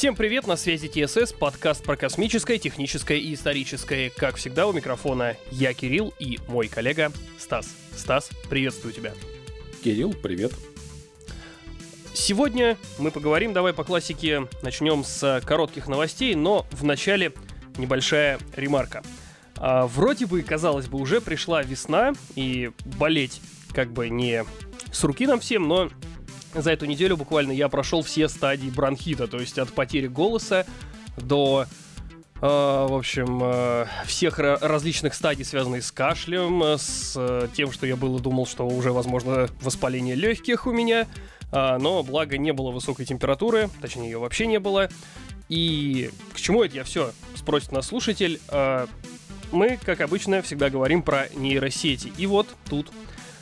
Всем привет, на связи ТСС, подкаст про космическое, техническое и историческое. Как всегда, у микрофона я, Кирилл, и мой коллега Стас. Стас, приветствую тебя. Кирилл, привет. Сегодня мы поговорим, давай по классике, начнем с коротких новостей, но вначале небольшая ремарка. А, вроде бы, казалось бы, уже пришла весна, и болеть как бы не с руки нам всем, но за эту неделю буквально я прошел все стадии бронхита, то есть от потери голоса до э, в общем, э, всех различных стадий, связанных с кашлем, с э, тем, что я было думал, что уже, возможно, воспаление легких у меня, а, но благо не было высокой температуры, точнее ее вообще не было. И к чему это я все? Спросит нас слушатель. А, мы, как обычно, всегда говорим про нейросети. И вот тут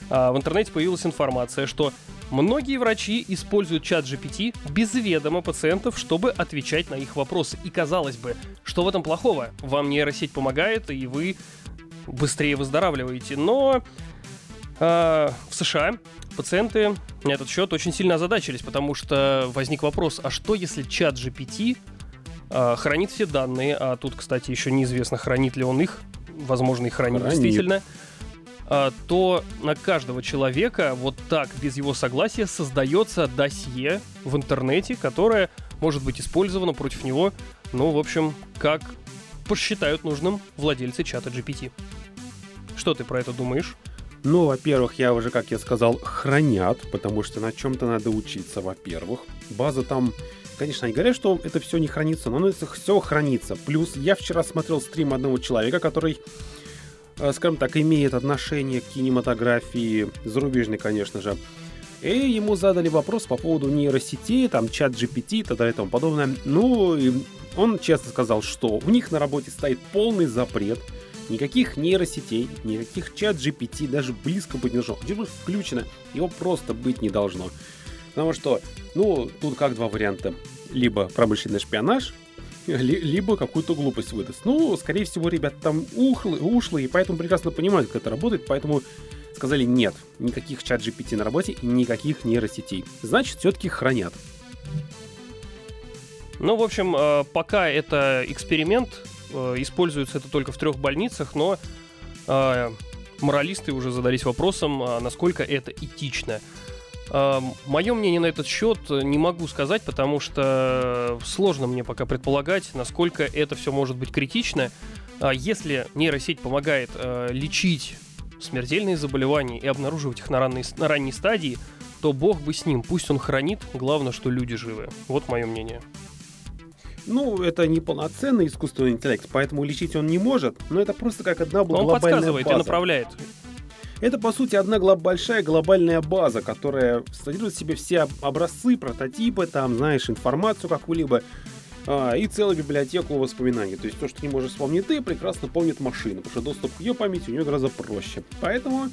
а, в интернете появилась информация, что Многие врачи используют чат GPT без ведома пациентов, чтобы отвечать на их вопросы. И казалось бы, что в этом плохого? Вам нейросеть помогает, и вы быстрее выздоравливаете. Но э, в США пациенты на этот счет очень сильно озадачились, потому что возник вопрос, а что если чат GPT э, хранит все данные, а тут, кстати, еще неизвестно, хранит ли он их, возможно, и хранит, хранит. действительно. А, то на каждого человека вот так, без его согласия, создается досье в интернете, которое может быть использовано против него, ну, в общем, как посчитают нужным владельцы чата GPT. Что ты про это думаешь? Ну, во-первых, я уже, как я сказал, хранят, потому что на чем-то надо учиться, во-первых. База там, конечно, они говорят, что это все не хранится, но это все хранится. Плюс я вчера смотрел стрим одного человека, который скажем так, имеет отношение к кинематографии, зарубежной, конечно же. И ему задали вопрос по поводу нейросетей, там, чат GPT и так далее и тому подобное. Ну, и он честно сказал, что у них на работе стоит полный запрет, никаких нейросетей, никаких чат GPT даже близко быть не должно. Где бы включено, его просто быть не должно. Потому что, ну, тут как два варианта. Либо промышленный шпионаж, либо какую-то глупость выдаст. Ну, скорее всего, ребята там ухлы, ушлые, и поэтому прекрасно понимают, как это работает, поэтому сказали нет, никаких чат GPT на работе никаких нейросетей. Значит, все-таки хранят. Ну, в общем, э, пока это эксперимент, э, используется это только в трех больницах, но э, моралисты уже задались вопросом, а насколько это этично. Мое мнение на этот счет не могу сказать, потому что сложно мне пока предполагать, насколько это все может быть критично. А если нейросеть помогает э, лечить смертельные заболевания и обнаруживать их на, ранней, на ранней стадии, то бог бы с ним, пусть он хранит, главное, что люди живы. Вот мое мнение. Ну, это не полноценный искусственный интеллект, поэтому лечить он не может, но это просто как одна глобальная Он подсказывает база. и направляет. Это, по сути, одна глоб- большая глобальная база, которая содержит в себе все образцы, прототипы, там, знаешь, информацию какую-либо, а, и целую библиотеку воспоминаний. То есть то, что не можешь вспомнить ты, прекрасно помнит машина, потому что доступ к ее памяти у нее гораздо проще. Поэтому,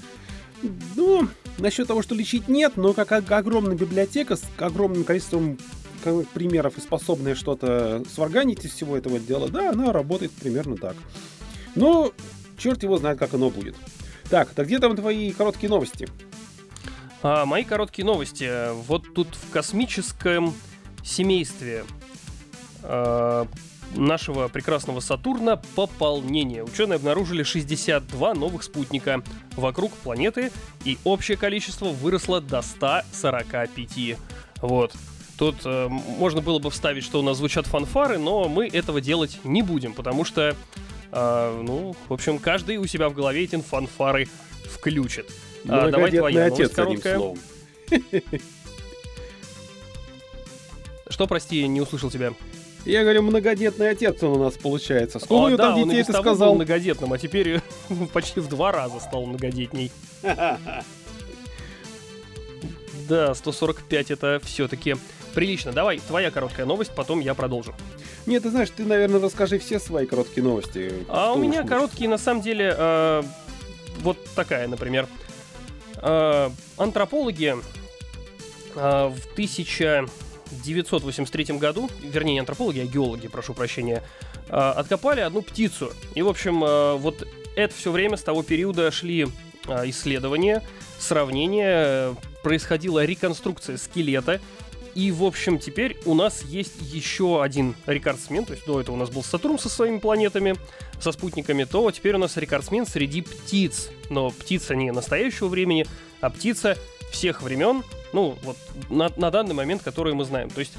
ну, насчет того, что лечить нет, но как огромная библиотека с огромным количеством примеров и способная что-то сварганить из всего этого дела, да, она работает примерно так. Но черт его знает, как оно будет. Так, так где там твои короткие новости? А, мои короткие новости. Вот тут в космическом семействе а, нашего прекрасного Сатурна пополнение. Ученые обнаружили 62 новых спутника вокруг планеты, и общее количество выросло до 145. Вот. Тут э, можно было бы вставить, что у нас звучат фанфары, но мы этого делать не будем, потому что а, ну, в общем, каждый у себя в голове эти фанфары включит. А, давай твоя отец короткая. Словом. Что, прости, не услышал тебя? Я говорю, многодетный отец он у нас получается. Сколько а, у него да, там детей, ты сказал? был многодетным, а теперь почти в два раза стал многодетней. Да, 145 это все-таки прилично. Давай, твоя короткая новость, потом я продолжу. Нет, ты знаешь, ты, наверное, расскажи все свои короткие новости. А у меня короткие, на самом деле, э, вот такая, например. Э, антропологи э, в 1983 году, вернее, не антропологи, а геологи, прошу прощения, э, откопали одну птицу. И, в общем, э, вот это все время с того периода шли э, исследования, сравнения, происходила реконструкция скелета, и, в общем, теперь у нас есть еще один рекордсмен. То есть до этого у нас был Сатурн со своими планетами, со спутниками, то теперь у нас рекордсмен среди птиц. Но птица не настоящего времени, а птица всех времен, ну, вот на, на данный момент, которую мы знаем. То есть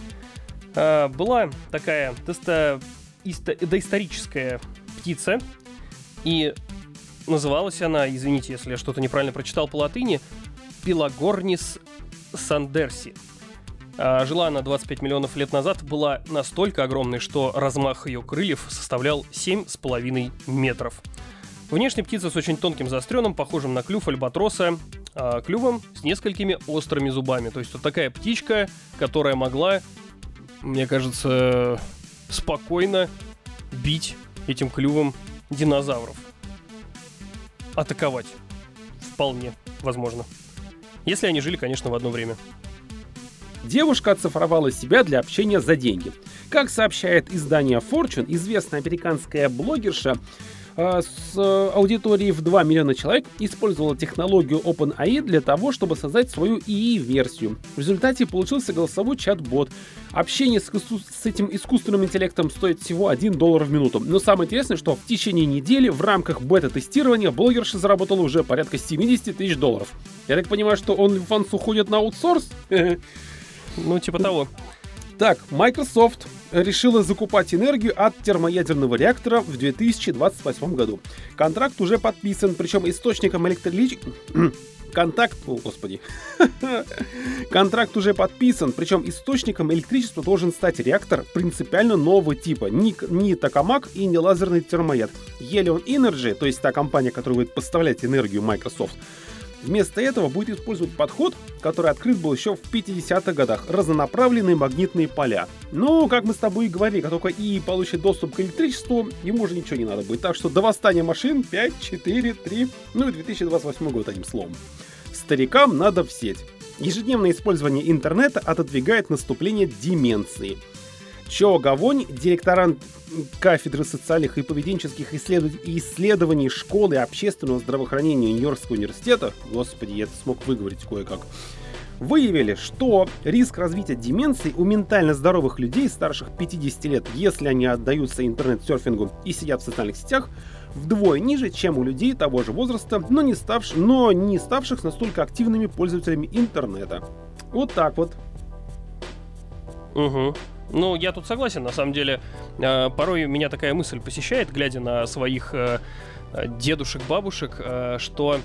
э, была такая тесто, исто, доисторическая птица, и называлась она, извините, если я что-то неправильно прочитал по латыни, Пелагорнис сандерси. А жила она 25 миллионов лет назад, была настолько огромной, что размах ее крыльев составлял 7,5 метров. Внешне птица с очень тонким заостренным, похожим на клюв альбатроса, э, клювом с несколькими острыми зубами. То есть вот такая птичка, которая могла, мне кажется, спокойно бить этим клювом динозавров. Атаковать. Вполне возможно. Если они жили, конечно, в одно время. Девушка оцифровала себя для общения за деньги. Как сообщает издание Fortune, известная американская блогерша с э, аудиторией в 2 миллиона человек использовала технологию OpenAI для того, чтобы создать свою ИИ-версию. В результате получился голосовой чат-бот. Общение с, с этим искусственным интеллектом стоит всего 1 доллар в минуту. Но самое интересное, что в течение недели в рамках бета-тестирования блогерша заработала уже порядка 70 тысяч долларов. Я так понимаю, что OnlyFans уходит на аутсорс? Ну, типа того. Так, Microsoft решила закупать энергию от термоядерного реактора в 2028 году. Контракт уже подписан, причем источником электролич... Контакт, о господи, контракт уже подписан, причем источником электричества должен стать реактор принципиально нового типа, не, не токамак и не лазерный термояд. Helion Energy, то есть та компания, которая будет поставлять энергию Microsoft, Вместо этого будет использовать подход, который открыт был еще в 50-х годах – разнонаправленные магнитные поля. Но, как мы с тобой и говорили, как только ИИ получит доступ к электричеству, ему уже ничего не надо будет. Так что до восстания машин 5, 4, 3, ну и 2028 год, одним словом. Старикам надо в сеть. Ежедневное использование интернета отодвигает наступление деменции – Чо Гавонь, директорант кафедры социальных и поведенческих исследований школы общественного здравоохранения Нью-Йоркского университета, господи, я это смог выговорить кое-как, выявили, что риск развития деменции у ментально здоровых людей старших 50 лет, если они отдаются интернет-серфингу и сидят в социальных сетях, вдвое ниже, чем у людей того же возраста, но не, ставш... но не ставших настолько активными пользователями интернета. Вот так вот. Угу. Ну, я тут согласен, на самом деле. Э, порой меня такая мысль посещает, глядя на своих э, дедушек, бабушек, э, что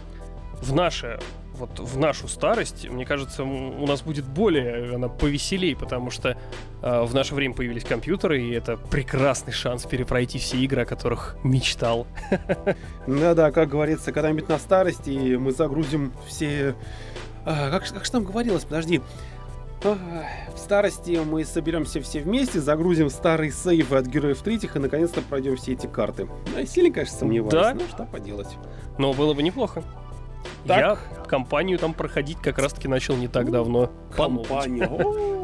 в наше вот в нашу старость, мне кажется, у нас будет более она повеселей, потому что э, в наше время появились компьютеры, и это прекрасный шанс перепройти все игры, о которых мечтал. Да-да, как говорится, когда-нибудь на старости мы загрузим все... А, как, как же там говорилось, подожди, в старости мы соберемся все вместе, загрузим старые сейвы от героев третьих и наконец-то пройдем все эти карты. Ну, сильно, конечно, сомневаюсь, да? ну что поделать. Но было бы неплохо. Так. Я компанию там проходить как раз-таки начал не так давно. Компанию.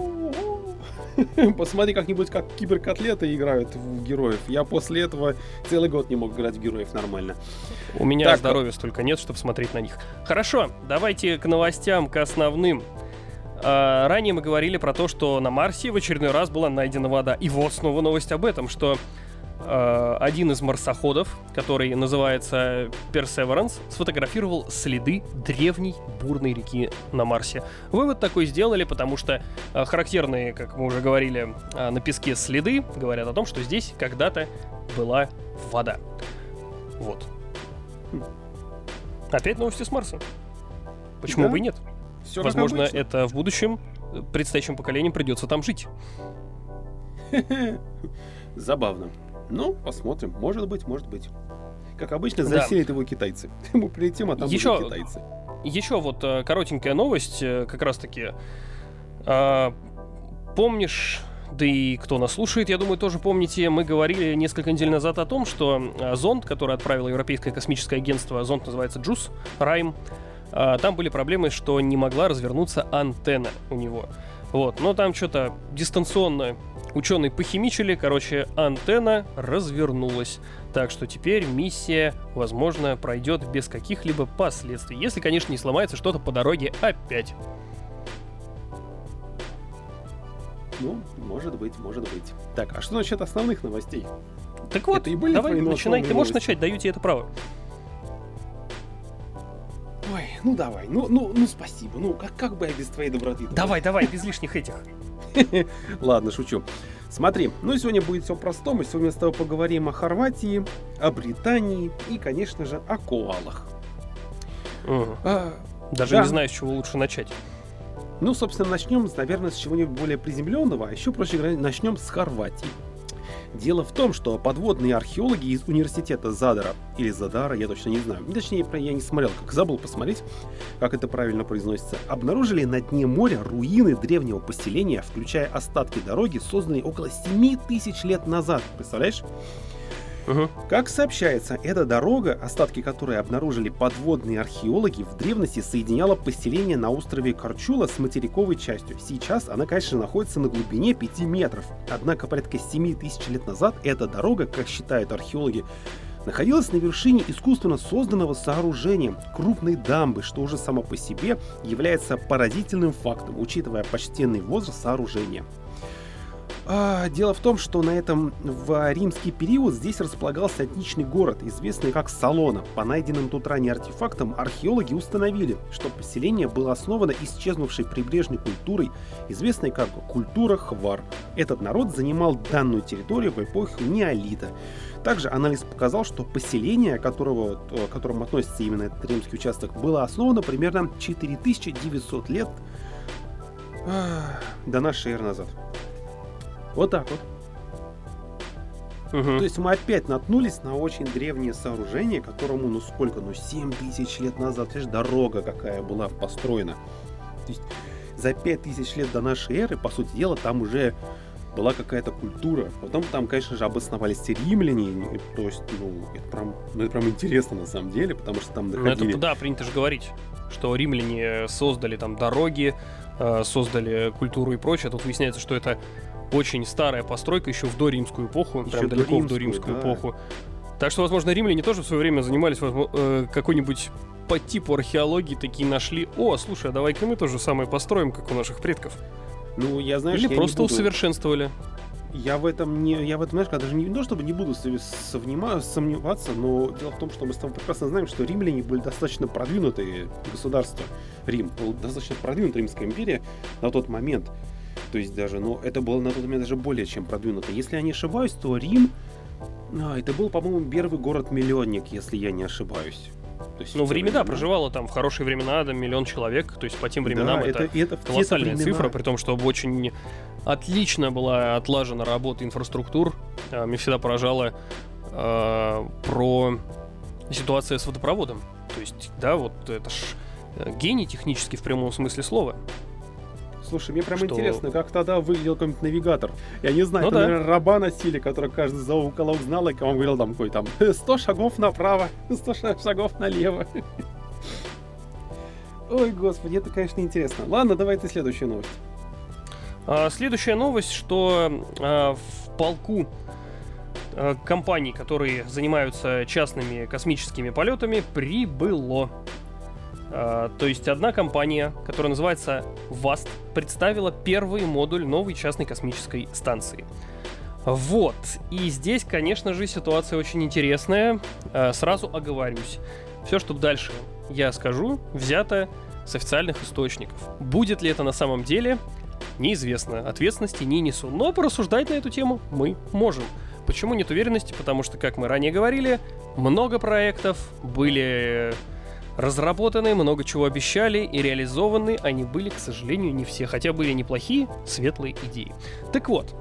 Посмотри как-нибудь, как киберкотлеты играют в героев. Я после этого целый год не мог играть в героев нормально. У меня так, здоровья столько нет, чтобы смотреть на них. Хорошо, давайте к новостям, к основным. А, ранее мы говорили про то, что на Марсе в очередной раз была найдена вода. И вот снова новость об этом, что э, один из марсоходов, который называется Perseverance, сфотографировал следы древней бурной реки на Марсе. Вывод такой сделали, потому что э, характерные, как мы уже говорили, э, на песке следы говорят о том, что здесь когда-то была вода. Вот. Опять новости с Марса. Почему да. бы и нет? Все Возможно, это в будущем э, предстоящим поколениям придется там жить. Забавно. Ну, посмотрим. Может быть, может быть. Как обычно, заселят да. его китайцы. Мы прилетим, а там еще, будут китайцы. Еще вот э, коротенькая новость, э, как раз таки. А, помнишь, да и кто нас слушает, я думаю, тоже помните, мы говорили несколько недель назад о том, что зонд, который отправило Европейское космическое агентство, зонд называется JUICE, Райм, там были проблемы, что не могла развернуться антенна у него. Вот, но там что-то дистанционно ученые похимичили, короче, антенна развернулась. Так что теперь миссия, возможно, пройдет без каких-либо последствий. Если, конечно, не сломается что-то по дороге опять. Ну, может быть, может быть. Так, а что насчет основных новостей? Так вот, Это и были давай, начинай. Ты можешь новости? начать, даю тебе это право. Ну давай, ну, ну, ну спасибо. Ну, как, как бы я без твоей доброты? Давай, давай, без лишних этих. Ладно, шучу. Смотри, ну сегодня будет все простому. Сегодня с тобой поговорим о Хорватии, о Британии и, конечно же, о коалах. Мгм. А, Даже Да. не знаю, с чего лучше начать. Ну, собственно, начнем, наверное, с чего-нибудь более приземленного, а еще, проще говоря, начнем с Хорватии. Дело в том, что подводные археологи из университета Задара, или Задара, я точно не знаю, точнее, я не смотрел, как забыл посмотреть, как это правильно произносится, обнаружили на дне моря руины древнего поселения, включая остатки дороги, созданные около 7 тысяч лет назад. Представляешь? Мгм. Как сообщается, эта дорога, остатки которой обнаружили подводные археологи, в древности соединяла поселение на острове Корчула с материковой частью. Сейчас она, конечно, находится на глубине 5 метров. Однако порядка 7 тысяч лет назад эта дорога, как считают археологи, находилась на вершине искусственно созданного сооружения крупной дамбы, что уже само по себе является поразительным фактом, учитывая почтенный возраст сооружения. А, дело в том, что на этом в римский период здесь располагался этничный город, известный как Салона. По найденным тут ранее артефактам археологи установили, что поселение было основано исчезнувшей прибрежной культурой, известной как культура Хвар. Этот народ занимал данную территорию в эпоху неолита. Также анализ показал, что поселение, которого, к которому относится именно этот римский участок, было основано примерно 4900 лет а, до нашей эры назад. Вот так вот. Мгм. То есть мы опять наткнулись на очень древнее сооружение, которому, ну сколько, ну 7 тысяч лет назад, видишь, дорога какая была построена. То есть за 5 тысяч лет до нашей эры, по сути дела, там уже была какая-то культура. Потом там, конечно же, обосновались римляне. и, То есть, ну, это прям, ну, это прям интересно на самом деле, потому что там Ну, находили... это, да, принято же говорить, что римляне создали там дороги, э, создали культуру и прочее. Тут выясняется, что это очень старая постройка еще в доримскую эпоху, Еще прям далеко в доримскую, да. эпоху. Так что, возможно, римляне тоже в свое время занимались э, какой-нибудь по типу археологии такие нашли. О, слушай, а давай-ка мы то же самое построим, как у наших предков. Ну, я, знаешь, Или я просто усовершенствовали. Я в этом не, я в этом, знаешь, даже не, то, чтобы не буду сов- совнима- сомневаться, но дело в том, что мы с тобой прекрасно знаем, что римляне были достаточно продвинутые государства. Рим был достаточно продвинутая Римская империя на тот момент. То есть даже, ну, это было на тот момент даже более чем продвинуто. Если я не ошибаюсь, то Рим, а, это был, по-моему, первый город-миллионник, если я не ошибаюсь. То есть Ну, в Риме, да, проживало там в хорошие времена да, миллион человек. То есть по тем временам Да, это, это, это колоссальная времена. цифра, при том, что очень отлично была отлажена работа инфраструктур. А, Меня всегда поражало а, про ситуацию с водопроводом. То есть, да, вот это ж э, гений технический в прямом смысле слова. Слушай, мне прям Что- интересно, как тогда выглядел какой-нибудь навигатор. Я не знаю, Ну там, да. наверное, раба носили, который каждый за уголок знал, и он говорил там какой там 100 шагов направо, 100 ша- шагов налево. Ой, господи, это, конечно, интересно. Ладно, давай ты следующую новость. А, Следующая новость, что а, в полку а, компаний, которые занимаются частными космическими полетами, прибыло. А, То есть одна компания, которая называется VAST, представила первый модуль новой частной космической станции. Вот. И здесь, конечно же, ситуация очень интересная. А, Сразу оговорюсь. Все, что дальше я скажу, взято с официальных источников. Будет ли это на самом деле, неизвестно. Ответственности не несу. Но порассуждать на эту тему мы можем. Почему нет уверенности? Потому что, как мы ранее говорили, много проектов были разработаны, много чего обещали и реализованы. Они были, к сожалению, не все. Хотя были неплохие, светлые идеи. Так вот,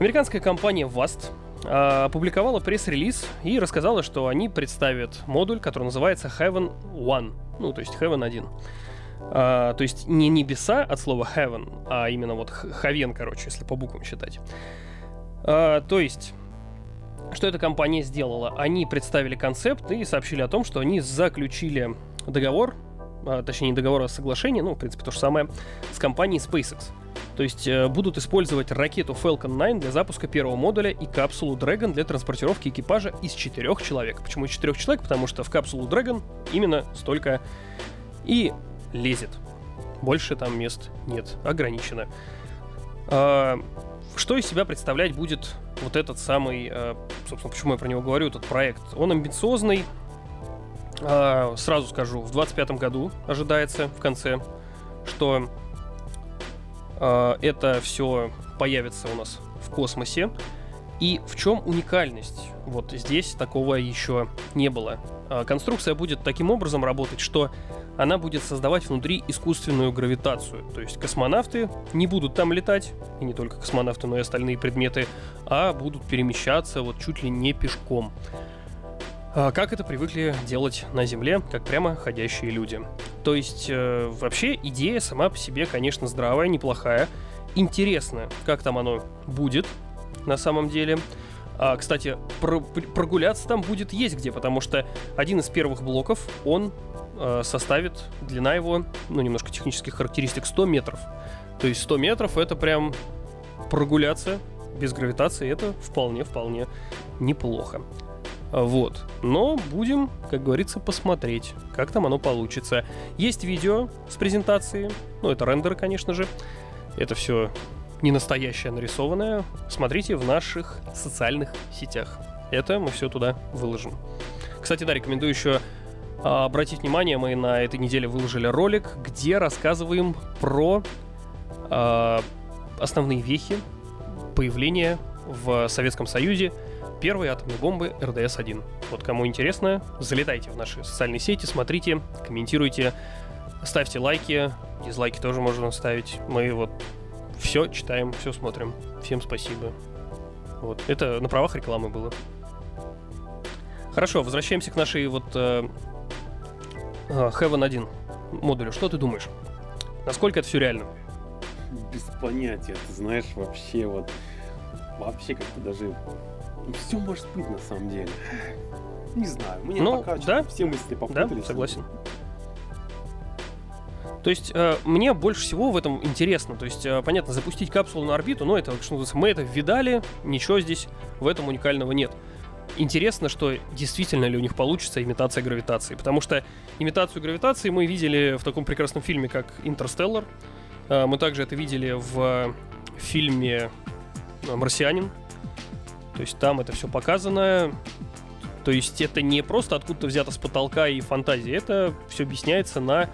американская компания VAST а, опубликовала пресс-релиз и рассказала, что они представят модуль, который называется Heaven One. Ну, то есть Heaven 1. А, то есть не небеса от слова heaven, а именно вот хавен, короче, если по буквам считать. А, то есть, что эта компания сделала? Они представили концепт и сообщили о том, что они заключили договор, а, точнее не договор, а соглашение, ну, в принципе, то же самое, с компанией SpaceX. То есть э, будут использовать ракету Falcon 9 для запуска первого модуля и капсулу Dragon для транспортировки экипажа из четырех человек. Почему из четырех человек? Потому что в капсулу Dragon именно столько и лезет. Больше там мест нет, ограничено. А, что из себя представлять будет вот этот самый, а, собственно, почему я про него говорю, этот проект? Он амбициозный, а, сразу скажу, в 25 году ожидается в конце, что это все появится у нас в космосе. И в чем уникальность? Вот здесь такого еще не было. Конструкция будет таким образом работать, что она будет создавать внутри искусственную гравитацию. То есть космонавты не будут там летать, и не только космонавты, но и остальные предметы, а будут перемещаться вот чуть ли не пешком. А как это привыкли делать на Земле, как прямо ходящие люди. То есть э, вообще идея сама по себе, конечно, здравая, неплохая. Интересно, как там оно будет на самом деле. А, кстати, про прогуляться там будет есть где, потому что один из первых блоков, он э, составит длина его, ну, немножко технических характеристик, 100 метров. То есть 100 метров это прям прогуляться без гравитации, это вполне-вполне неплохо. Вот. Но будем, как говорится, посмотреть, как там оно получится. Есть видео с презентацией. Ну, это рендеры, конечно же. Это все не настоящее нарисованное. Смотрите в наших социальных сетях. Это мы все туда выложим. Кстати, да, рекомендую еще а, обратить внимание, мы на этой неделе выложили ролик, где рассказываем про э, основные вехи появления в Советском Союзе первой атомной бомбы РДС-1. Вот кому интересно, залетайте в наши социальные сети, смотрите, комментируйте, ставьте лайки, дизлайки тоже можно ставить. Мы вот все читаем, все смотрим. Всем спасибо. Вот. Это на правах рекламы было. Хорошо, возвращаемся к нашей вот э, а, Heaven 1 модулю. Что ты думаешь? Насколько это все реально? Без понятия, ты знаешь, вообще вот... Вообще как-то даже... Все может быть на самом деле. Не знаю, меня ну, пока да? все мысли попутались. Да, согласен. То есть э, мне больше всего в этом интересно. То есть, э, понятно, запустить капсулу на орбиту, но это что называется, мы это видали, ничего здесь в этом уникального нет интересно, что действительно ли у них получится имитация гравитации. Потому что имитацию гравитации мы видели в таком прекрасном фильме, как «Интерстеллар». А, мы также это видели в фильме «Марсианин». То есть там это все показано. То есть это не просто откуда-то взято с потолка и фантазии. Это все объясняется на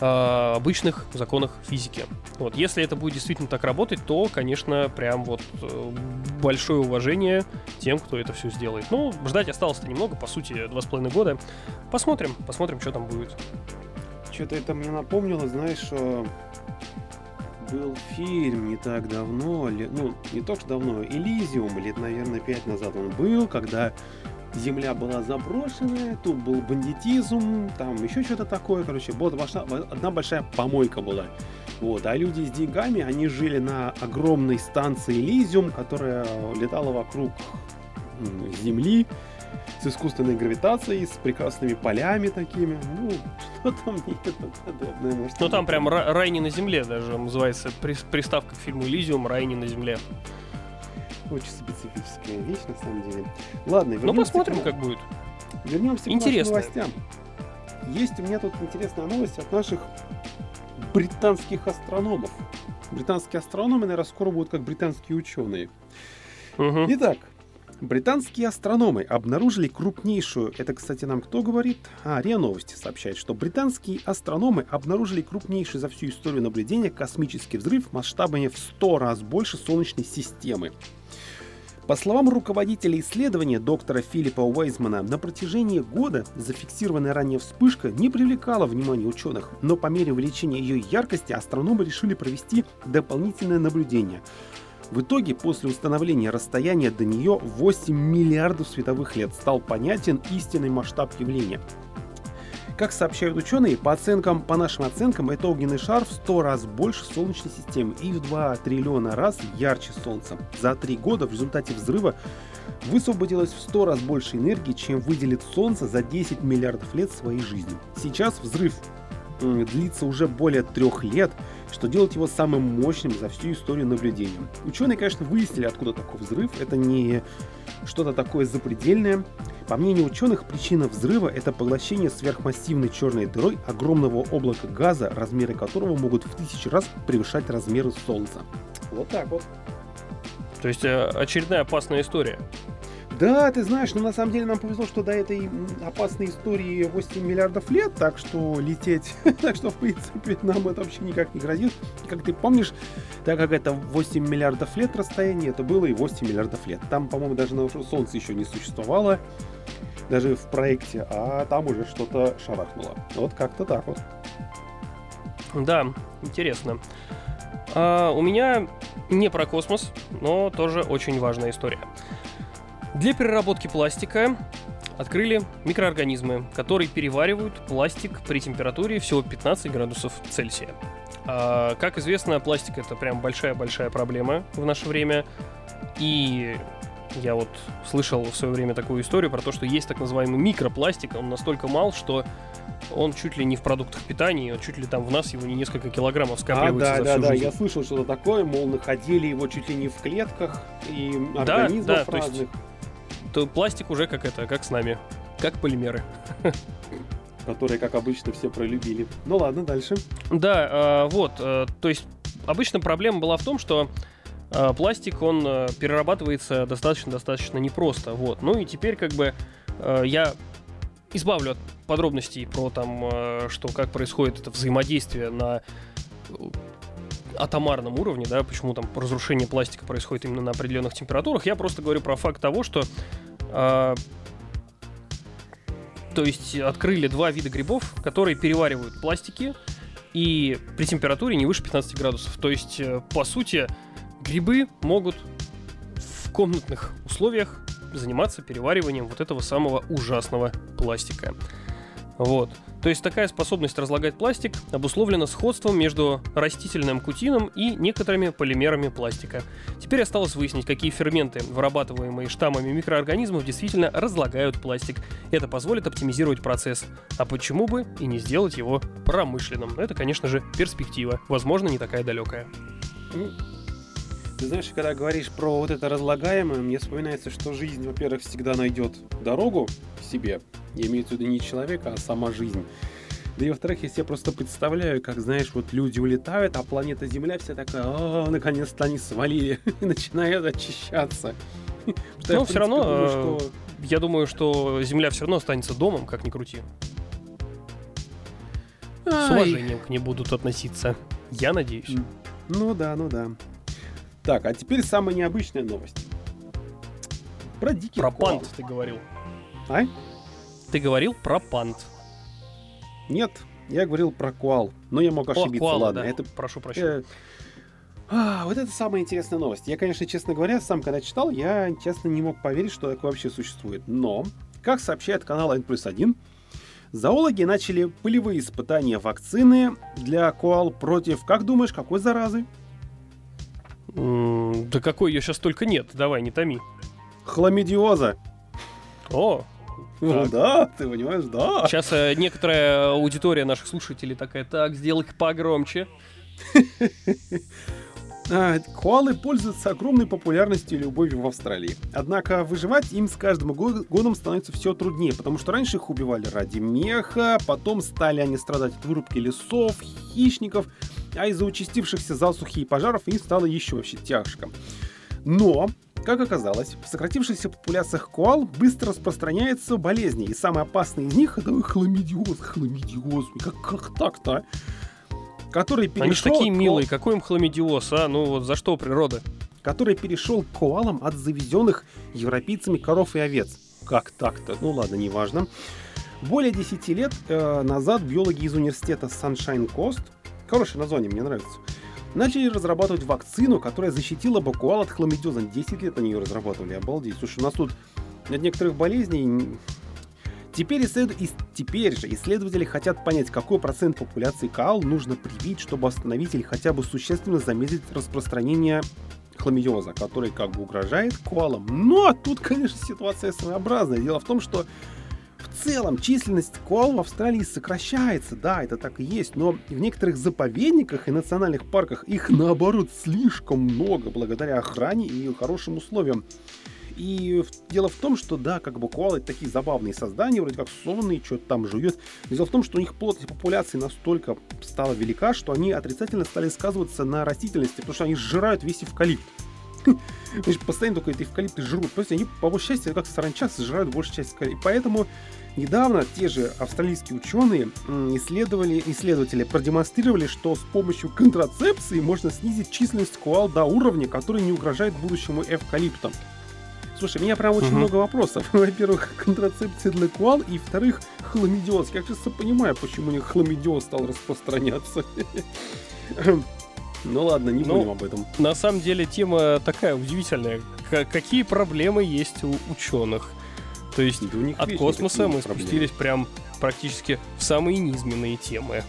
э, обычных законах физики. Вот, если это будет действительно так работать, то, конечно, прям вот э, большое уважение тем, кто это все сделает. Ну, ждать осталось-то немного, по сути, два с половиной года. Посмотрим, посмотрим, что там будет. Что-то это мне напомнило, знаешь, был фильм не так давно, ну, не то что давно, Элизиум, лет, наверное, пять назад он был, когда земля была заброшенная, тут был бандитизм, там еще что-то такое, короче, вот одна большая помойка была. Вот, а люди с деньгами, они жили на огромной станции Элизиум, которая летала вокруг Земли с искусственной гравитацией, с прекрасными полями такими. Ну, что там не это подобное. Может, ну, там прям рай не на земле даже называется приставка к фильму Элизиум «Рай не на земле». Очень специфическая вещь, на самом деле. Ладно, Ну, посмотрим, к... как будет. Вернемся Интересно. к нашим новостям. Есть у меня тут интересная новость от наших британских астрономов. Британские астрономы, наверное, скоро будут как британские ученые. Угу. Итак, британские астрономы обнаружили крупнейшую... Это, кстати, нам кто говорит? А, РИА Новости сообщает, что британские астрономы обнаружили крупнейший за всю историю наблюдения космический взрыв масштабами в 100 раз больше Солнечной системы. По словам руководителя исследования доктора Филиппа Уэйзмана, на протяжении года зафиксированная ранее вспышка не привлекала внимания ученых, но по мере увеличения ее яркости астрономы решили провести дополнительное наблюдение. В итоге, после установления расстояния до нее 8 миллиардов световых лет стал понятен истинный масштаб явления. Как сообщают ученые, по оценкам, по нашим оценкам, это огненный шар в 100 раз больше Солнечной системы и в 2 триллиона раз ярче Солнца. За три года в результате взрыва высвободилось в 100 раз больше энергии, чем выделит Солнце за 10 миллиардов лет своей жизни. Сейчас взрыв длится уже более трех лет, что делает его самым мощным за всю историю наблюдения. Ученые, конечно, выяснили, откуда такой взрыв. Это не что-то такое запредельное. По мнению ученых, причина взрыва – это поглощение сверхмассивной черной дырой огромного облака газа, размеры которого могут в тысячи раз превышать размеры Солнца. Вот так вот. То есть э, очередная опасная история. Да, ты знаешь, но на самом деле нам повезло, что до этой опасной истории 8 миллиардов лет, так что лететь, так что в принципе нам это вообще никак не грозит. Как ты помнишь, так как это 8 миллиардов лет расстояние, это было и 8 миллиардов лет. Там, по-моему, даже на Солнце еще не существовало, даже в проекте, а там уже что-то шарахнуло. Вот как-то так вот. Да, интересно. А, у меня не про космос, но тоже очень важная история. Для переработки пластика открыли микроорганизмы, которые переваривают пластик при температуре всего 15 градусов Цельсия. А, как известно, пластик это прям большая-большая проблема в наше время. И я вот слышал в свое время такую историю про то, что есть так называемый микропластик, он настолько мал, что он чуть ли не в продуктах питания, чуть ли там в нас его не несколько килограммов скапливается а, да, за всю да, жизнь. да, я слышал что-то такое, мол, находили его чуть ли не в клетках и организмов да, да, разных. То, есть, то пластик уже как это, как с нами, как полимеры. Которые, как обычно, все пролюбили. Ну ладно, дальше. Да, э, вот, э, то есть обычно проблема была в том, что э, пластик, он перерабатывается достаточно-достаточно непросто, вот. Ну и теперь как бы я избавлю от подробностей про там, что как происходит это взаимодействие на атомарном уровне, да, почему там разрушение пластика происходит именно на определенных температурах. Я просто говорю про факт того, что э, то есть открыли два вида грибов, которые переваривают пластики и при температуре не выше 15 градусов. То есть, э, по сути, грибы могут в комнатных условиях заниматься перевариванием вот этого самого ужасного пластика. Вот. То есть такая способность разлагать пластик обусловлена сходством между растительным кутином и некоторыми полимерами пластика. Теперь осталось выяснить, какие ферменты, вырабатываемые штаммами микроорганизмов, действительно разлагают пластик. Это позволит оптимизировать процесс. А почему бы и не сделать его промышленным? Это, конечно же, перспектива. Возможно, не такая далекая. Ты знаешь, когда говоришь про вот это разлагаемое, мне вспоминается, что жизнь, во-первых, всегда найдет дорогу к себе. Я имею в виду не человека, а сама жизнь. Да и во-вторых, я себе просто представляю, как, знаешь, вот люди улетают, а планета Земля вся такая, а, наконец-то они свалили, и начинают очищаться. Но все равно, э, я думаю, что Земля все равно останется домом, как ни крути. С уважением к ней будут относиться. Я надеюсь. Ну да, ну да. Так, а теперь самая необычная новость. Про диких Про коал. пант ты говорил. А? Ты говорил про пант. Нет, я говорил про коал. Но я мог ошибиться, Коала, ладно. да. Это Прошу прощения. Э, а, вот это самая интересная новость. Я, конечно, честно говоря, сам когда читал, я, честно, не мог поверить, что такое вообще существует. Но, как сообщает канал N плюс 1, зоологи начали полевые испытания вакцины для коал против, как думаешь, какой заразы? Да какой ее сейчас только нет. Давай, не томи. Хламидиоза. О, Ну да, ты понимаешь, да. сейчас э, некоторая аудитория наших слушателей такая, так, сделай погромче. А, Коалы пользуются огромной популярностью и любовью в Австралии. Однако выживать им с каждым го- годом становится все труднее, потому что раньше их убивали ради меха, потом стали они страдать от вырубки лесов, хищников, а из-за участившихся засухи и пожаров им стало еще вообще тяжко. Но, как оказалось, в сократившихся популяциях коал быстро распространяются болезни, и самый опасный из них это хламидиоз, хламидиоз, как, как так-то, а? который перешел... Они же такие к- милые, какой им хламидиоз, а? Ну вот за что природа? который перешел к коалам от завезенных европейцами коров и овец. Как так-то? Ну ладно, неважно. Более 10 лет э, назад биологи из университета Sunshine Coast, хорошее название, мне нравится, начали разрабатывать вакцину, которая защитила бы коал от хламидиоза. 10 лет они ее разрабатывали, обалдеть. Слушай, у нас тут от некоторых болезней... Теперь, исслед- ис- Теперь же исследователи хотят понять, какой процент популяции коал нужно привить, чтобы остановить или хотя бы существенно замедлить распространение хламидиоза, который как бы угрожает коалам. Но тут, конечно, ситуация своеобразная. Дело в том, что в целом численность коал в Австралии сокращается. Да, это так и есть. Но в некоторых заповедниках и национальных парках их наоборот слишком много благодаря охране и хорошим условиям. И дело в том, что да, как бы коалы такие забавные создания, вроде как сонные, что-то там жуют. Дело в том, что у них плотность популяции настолько стала велика, что они отрицательно стали сказываться на растительности, потому что они сжирают весь эвкалипт. Значит, постоянно только эти эвкалипты жрут. То есть они, по большей части, как саранча, сжирают большую часть эвкалипта. Поэтому недавно те же австралийские ученые исследовали, исследователи продемонстрировали, что с помощью контрацепции можно снизить численность коал до уровня, который не угрожает будущему эвкалиптам. Слушай, у меня прям очень угу. много вопросов. Во-первых, контрацепция для коал, и вторых, хламидиоз. Я, кажется, понимаю, почему у них хламидиоз стал распространяться. Ну ладно, не ну, будем об этом. На самом деле тема такая удивительная. Какие проблемы есть у ученых? То есть да от космоса мы спустились прям практически в самые низменные темы.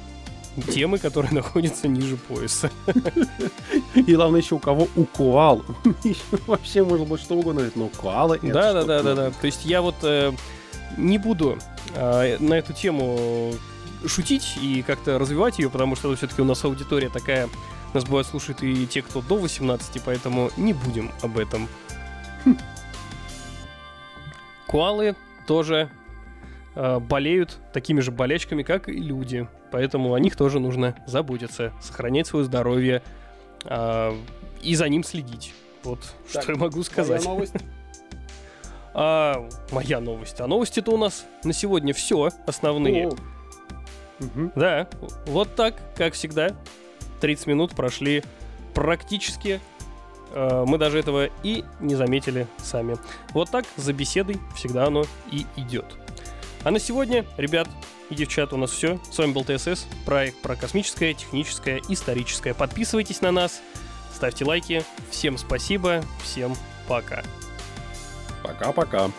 Темы, которые находятся ниже пояса. И главное еще у кого? У коал. Вообще можно быть что угодно, но коалы Да, да, да, да, да. То есть я вот э, не буду э, на эту тему шутить и как-то развивать ее, потому что все-таки у нас аудитория такая нас бывает слушают и те, кто до 18, поэтому не будем об этом. Куалы тоже э, болеют такими же болячками, как и люди. Поэтому о них тоже нужно заботиться, сохранять свое здоровье э, и за ним следить. Вот так, что я могу сказать. Моя новость. А, моя новость. А новости-то у нас на сегодня все основные. О. Угу. Да, вот так, как всегда. 30 минут прошли практически мы даже этого и не заметили сами. Вот так за беседой всегда оно и идет. А на сегодня, ребят и девчат, у нас все. С вами был ТСС, проект про космическое, техническое, историческое. Подписывайтесь на нас, ставьте лайки. Всем спасибо, всем пока. Пока-пока.